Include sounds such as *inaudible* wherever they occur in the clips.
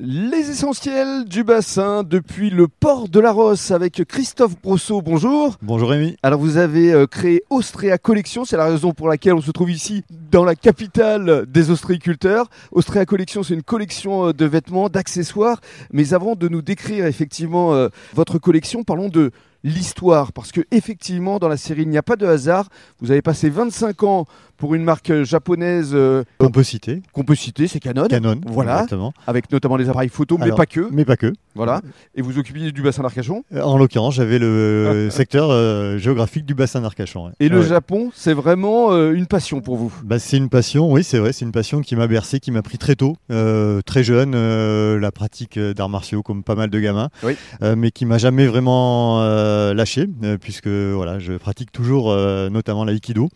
Les essentiels du bassin depuis le port de la Rosse avec Christophe Brosseau. Bonjour. Bonjour Rémi. Alors vous avez euh, créé Austria Collection, c'est la raison pour laquelle on se trouve ici dans la capitale des ostréiculteurs. Austria Collection, c'est une collection euh, de vêtements, d'accessoires. Mais avant de nous décrire effectivement euh, votre collection, parlons de l'histoire parce que effectivement dans la série il n'y a pas de hasard. Vous avez passé 25 ans pour une marque japonaise euh, qu'on peut citer. Qu'on peut citer, c'est Canon. Canon, voilà, exactement. avec notamment les appareils photo, mais pas que. Mais pas que. Voilà. Et vous occupiez du bassin d'Arcachon euh, En l'occurrence, j'avais le *laughs* secteur euh, géographique du bassin d'Arcachon. Et le Japon, c'est vraiment une passion pour vous bah, C'est une passion, oui, c'est vrai. C'est une passion qui m'a bercé, qui m'a pris très tôt, très jeune, la pratique d'arts martiaux comme pas mal de gamins, mais qui m'a jamais vraiment lâché, puisque voilà, je pratique toujours notamment l'aïkido.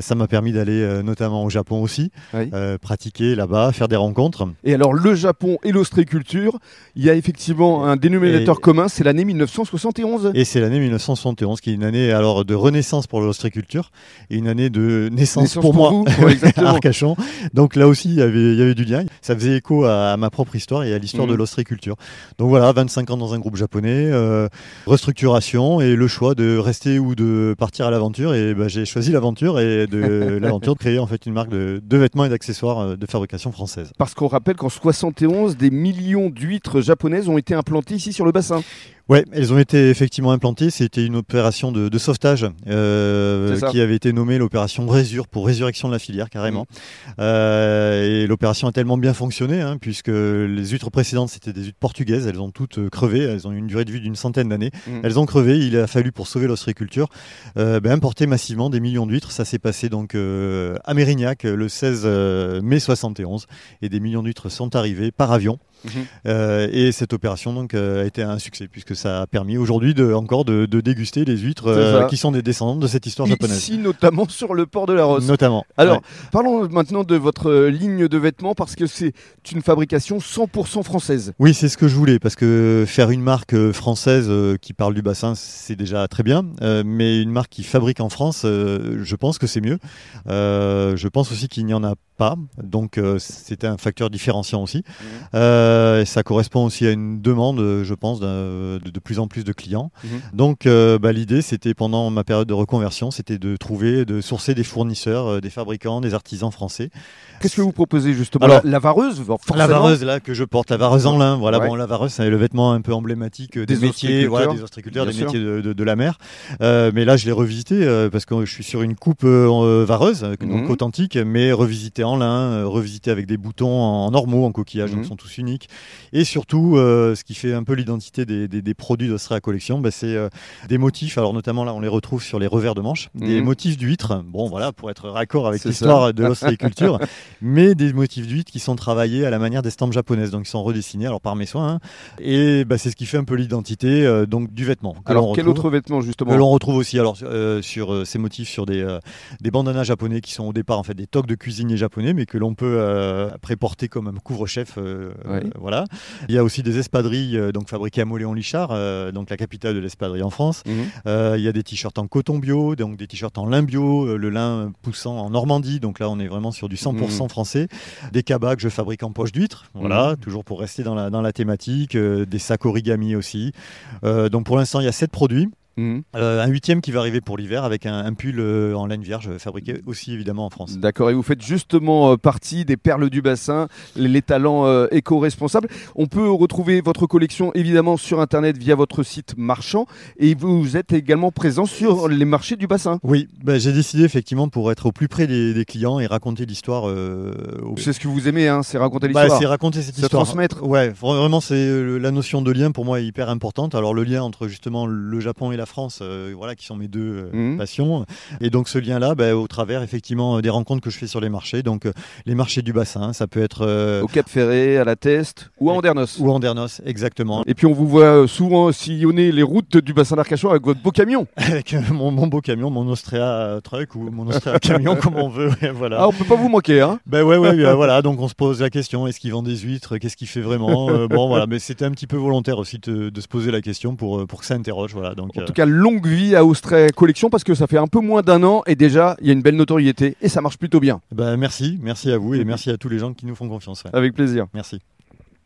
ça m'a permis d'aller euh, notamment au Japon aussi, euh, pratiquer là-bas, faire des rencontres. Et alors le Japon et l'ostréiculture, il y a effectivement un dénominateur commun, c'est l'année 1971. Et c'est l'année 1971 qui est une année alors de renaissance pour l'ostréiculture et une année de naissance, pour, moi à *laughs* Arcachon. Donc là aussi il y, avait, il y avait du lien. Ça faisait écho à, ma propre histoire et à l'histoire de mm. l'ostréiculture. Donc voilà, 25 ans dans un groupe japonais, euh, restructuration et le choix de rester ou de partir à l'aventure. Et ben, j'ai choisi l'aventure et de *laughs* l'aventure de créer en fait une marque de, de vêtements et d'accessoires euh, de fabrication française. Parce qu'on rappelle qu'en 71, des millions d'huîtres japonaises ont été implantées ici sur le bassin. Ouais, elles ont été effectivement implantées. C'était une opération de, sauvetage euh, qui avait été nommée l'opération Résure pour résurrection de la filière carrément. Mmh. Euh, et l'opération a tellement bien fonctionné hein, puisque les huîtres précédentes c'était des huîtres portugaises. Elles ont toutes crevé. Elles ont une durée de vie d'une centaine d'années. Mmh. Elles ont crevé. Il a fallu pour sauver l'ostréiculture ben, importer massivement des millions d'huîtres. Ça s'est passé donc à Mérignac le 16 mai 71 et des millions d'huîtres sont arrivées par avion. Mhm. Euh, et cette opération donc euh, a été un succès puisque ça a permis aujourd'hui de, encore de, déguster les huîtres euh, qui sont des descendants de cette histoire japonaise. Ici notamment sur le port de la Rosse. Notamment. Alors parlons maintenant de votre ligne de vêtements parce que c'est une fabrication 100% française. Oui c'est ce que je voulais parce que faire une marque française qui parle du bassin c'est déjà très bien mais une marque qui fabrique en France je pense que c'est mieux. je pense aussi qu'il n'y en a pas donc c'était un facteur différenciant aussi. Euh, ça correspond aussi à une demande, je pense, de, de plus en plus de clients. Mhm. Donc, euh, bah, l'idée, c'était pendant ma période de reconversion, c'était de trouver, de sourcer des fournisseurs, euh, des fabricants, des artisans français. Qu'est-ce que vous proposez justement? Alors, la, vareuse La vareuse là que je porte, la vareuse en lin. Voilà, bon, la vareuse, c'est le vêtement un peu emblématique des, métiers, voilà, des ostriculteurs, des métiers de, de, la mer. mais là, je l'ai revisité parce que je suis sur une coupe vareuse, donc mhm. authentique, mais revisité en lin, revisité avec des boutons en normaux, en coquillage, donc mhm. sont tous uniques et surtout, euh, ce qui fait un peu l'identité des, des, produits d'Ostrea Collection, bah, c'est euh, des motifs. Alors notamment là, on les retrouve sur les revers de manche, des mhm. motifs d'huîtres. Bon, voilà, pour être raccord avec l'histoire de l'ostréiculture, *laughs* mais des motifs d'huîtres qui sont travaillés à la manière des stampes japonaises, donc ils sont redessinés alors par mes soins. Hein. et bah, c'est ce qui fait un peu l'identité euh, donc du vêtement. alors quel autre vêtement justement? Que l'on retrouve aussi alors sur ces motifs sur des des bandanas japonais qui sont au départ en fait des toques de cuisiniers japonais, mais que l'on peut après porter comme un couvre-chef voilà. Il y a aussi des espadrilles euh, donc fabriquées à Moléon-Lichard, euh, donc la capitale de l'espadrille en France. Mhm. Euh, il y a des t-shirts en coton bio, donc des t-shirts en lin bio, le lin poussant en Normandie, donc là on est vraiment sur du 100% mhm. français. Des cabas que je fabrique en poche d'huître, voilà, mhm. toujours pour rester dans la, dans la thématique. des sacs origami aussi. donc pour l'instant il y a sept produits. Mhm. Euh, un huitième qui va arriver pour l'hiver avec un, pull euh, en laine vierge fabriqué aussi évidemment en France. D'accord, et vous faites justement euh, partie des perles du bassin, les, talents éco-responsables. On peut retrouver votre collection évidemment sur internet via votre site marchand et vous êtes également présent sur les marchés du bassin. Oui, bah, j'ai décidé effectivement pour être au plus près des, clients et raconter l'histoire. C'est ce que vous aimez, hein, c'est raconter bah, l'histoire. c'est raconter cette histoire. transmettre. Ouais, vraiment c'est la notion de lien pour moi est hyper importante. Alors le lien entre justement le Japon et la France, euh, voilà, qui sont mes deux euh, mhm. passions. Et donc ce lien-là, bah, au travers effectivement euh, des rencontres que je fais sur les marchés, donc les marchés du bassin, ça peut être au Cap Ferré, à la Teste ou à Andernos. Ou à Andernos, exactement. Et puis on vous voit souvent sillonner les routes du bassin d'Arcachon avec votre beau camion. *laughs* avec mon, beau camion, mon Austria Truck ou mon Austria camion, *laughs* comme on veut. voilà. Ah, on peut pas vous manquer, hein Ben ouais, ouais, *laughs* voilà. Donc on se pose la question est-ce qu'il vend des huîtres? Qu'est-ce qu'il fait vraiment? Bon, voilà. Mais c'était un petit peu volontaire aussi de, se poser la question pour pour que ça interroge, voilà. Donc en tout cas, longue vie à Austray Collection parce que ça fait un peu moins d'un an et déjà il y a une belle notoriété et ça marche plutôt bien. Bah, merci, merci à vous et merci à tous les gens qui nous font confiance. Avec plaisir. Merci.